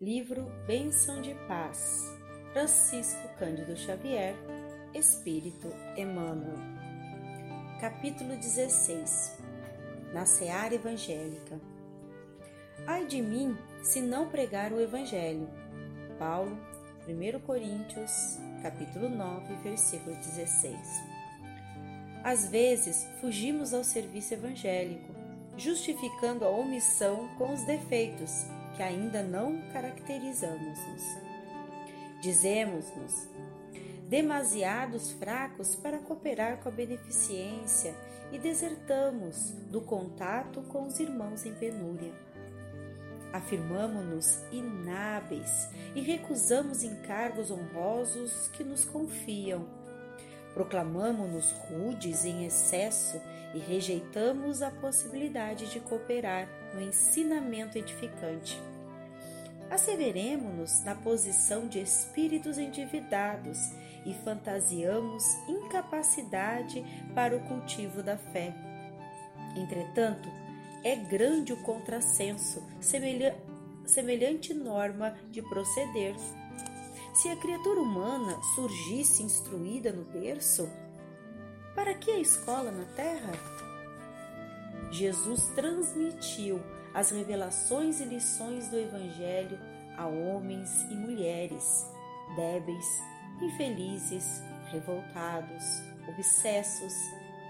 Livro Bênção de Paz, Francisco Cândido Xavier, Espírito Emmanuel. Capítulo 16 Na Seara Evangélica Ai de mim se não pregar o Evangelho. Paulo, 1 Coríntios, capítulo 9, versículo 16. Às vezes, fugimos ao serviço evangélico, justificando a omissão com os defeitos que ainda não caracterizamos-nos. Dizemos-nos demasiados fracos para cooperar com a beneficência e desertamos do contato com os irmãos em penúria. Afirmamos-nos inábeis e recusamos encargos honrosos que nos confiam. Proclamamos-nos rudes em excesso e rejeitamos a possibilidade de cooperar no ensinamento edificante asseveremos-nos na posição de espíritos endividados e fantasiamos incapacidade para o cultivo da fé. Entretanto, é grande o contrassenso, semelhante norma de proceder. Se a criatura humana surgisse instruída no berço, para que a escola na terra? Jesus transmitiu as revelações e lições do Evangelho a homens e mulheres débeis, infelizes, revoltados, obsessos,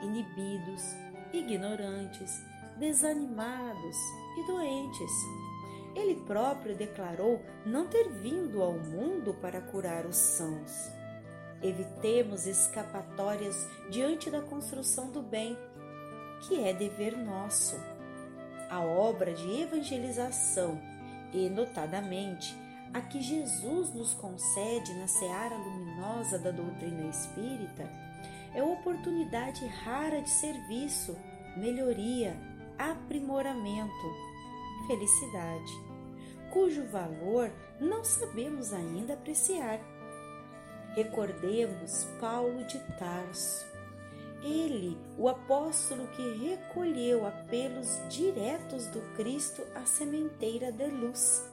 inibidos, ignorantes, desanimados e doentes. Ele próprio declarou não ter vindo ao mundo para curar os sãos. Evitemos escapatórias diante da construção do bem, que é dever nosso a obra de evangelização e, notadamente, a que Jesus nos concede na seara luminosa da doutrina espírita, é oportunidade rara de serviço, melhoria, aprimoramento, felicidade, cujo valor não sabemos ainda apreciar. Recordemos Paulo de Tarso, ele, o apóstolo que recolheu apelos diretos do Cristo à sementeira de luz,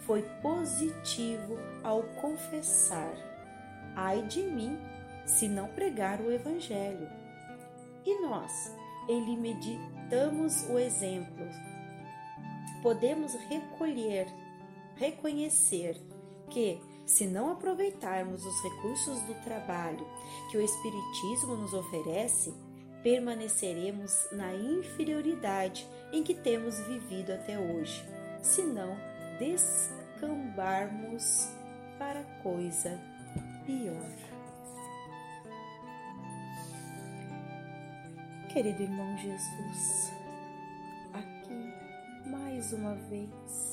foi positivo ao confessar: Ai de mim, se não pregar o Evangelho. E nós, ele meditamos o exemplo. Podemos recolher, reconhecer que se não aproveitarmos os recursos do trabalho que o Espiritismo nos oferece, permaneceremos na inferioridade em que temos vivido até hoje, se não descambarmos para coisa pior. Querido irmão Jesus, mais uma vez,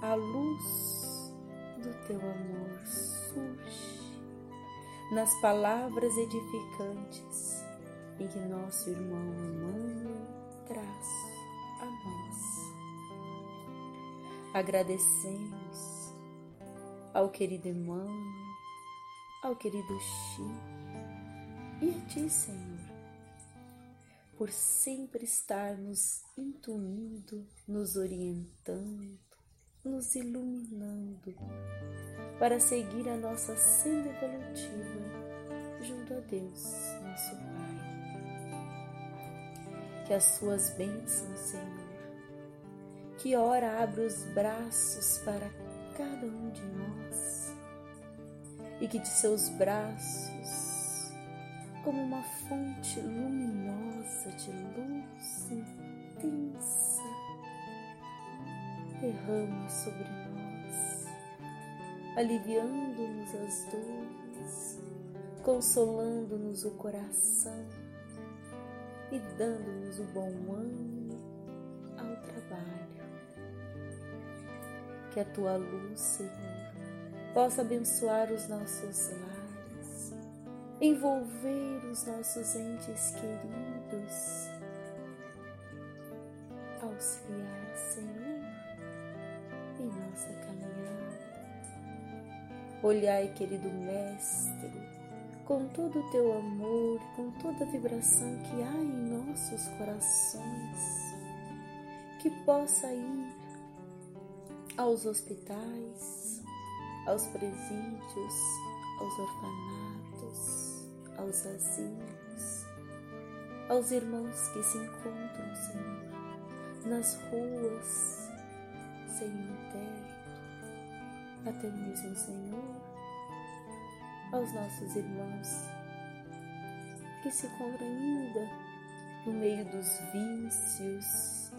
a luz do teu amor surge nas palavras edificantes em que nosso irmão Emmanuel traz a nós. Agradecemos ao querido Emmanuel, ao querido Chico e a Ti, Senhor, por sempre estar nos intuindo, nos orientando, nos iluminando para seguir a nossa senda evolutiva junto a Deus, nosso Pai. Que as suas bênçãos, Senhor, que ora abre os braços para cada um de nós e que de seus braços, como uma fonte luminosa de luz intensa, derrama sobre nós, aliviando-nos as dores, consolando-nos o coração e dando-nos o bom ânimo ao trabalho. Que a tua luz, Senhor, possa abençoar os nossos lares, envolver os nossos entes queridos, auxiliar, Senhor em nossa caminhada. Olhai, querido Mestre, com todo o teu amor, com toda a vibração que há em nossos corações, que possa ir aos hospitais, aos presídios, aos orfanatos, aos asilos, aos irmãos que se encontram, Senhor, nas ruas, sem teto, até mesmo, Senhor, aos nossos irmãos que se encontram ainda no meio dos vícios,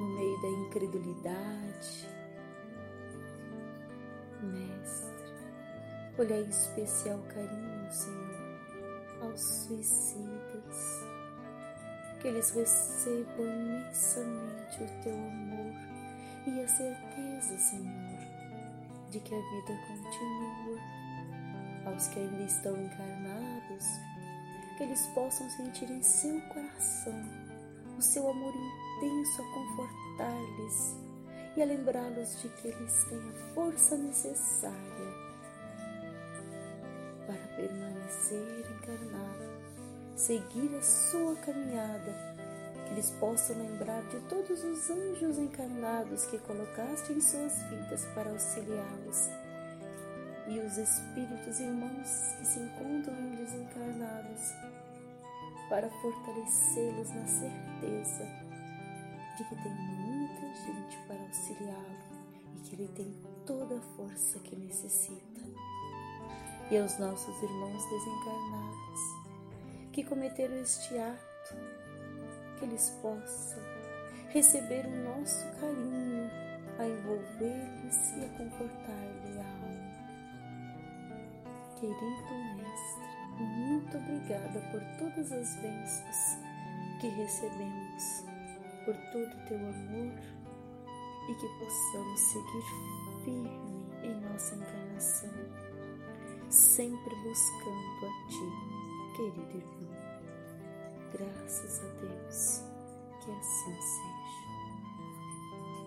no meio da incredulidade. Mestre, olhai especial carinho, Senhor, aos suicidas, que eles recebam imensamente o teu amor e a certeza, Senhor, de que a vida continua. Aos que ainda estão encarnados, que eles possam sentir em seu coração o seu amor intenso a confortar-lhes e a lembrá-los de que eles têm a força necessária seguir a sua caminhada, que eles possam lembrar de todos os anjos encarnados que colocaste em suas vidas para auxiliá-los e os espíritos irmãos que se encontram em desencarnados, para fortalecê-los na certeza de que tem muita gente para auxiliá-lo e que ele tem toda a força que necessita. E aos nossos irmãos desencarnados que cometeram este ato, que eles possam receber o nosso carinho a envolver-lhes e a confortar-lhe a alma. Querido Mestre, muito obrigada por todas as bênçãos que recebemos, por todo o teu amor e que possamos seguir firme em nossa encarnação, sempre buscando a Ti, querido irmão. Graças a Deus, que assim seja.